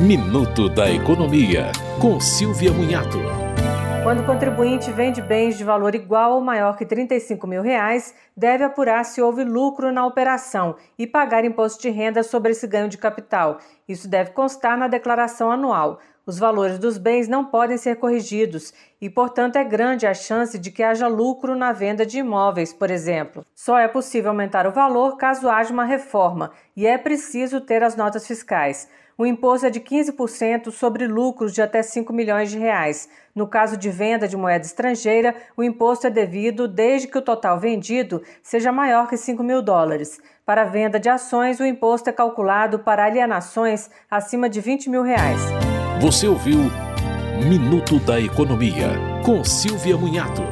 Minuto da Economia, com Silvia Munhato. Quando o contribuinte vende bens de valor igual ou maior que 35 mil reais, deve apurar se houve lucro na operação e pagar imposto de renda sobre esse ganho de capital. Isso deve constar na declaração anual. Os valores dos bens não podem ser corrigidos e, portanto, é grande a chance de que haja lucro na venda de imóveis, por exemplo. Só é possível aumentar o valor caso haja uma reforma e é preciso ter as notas fiscais. O imposto é de 15% sobre lucros de até 5 milhões de reais. No caso de venda de moeda estrangeira, o imposto é devido desde que o total vendido seja maior que 5 mil dólares. Para a venda de ações, o imposto é calculado para alienações acima de 20 mil reais. Você ouviu Minuto da Economia, com Silvia Munhato.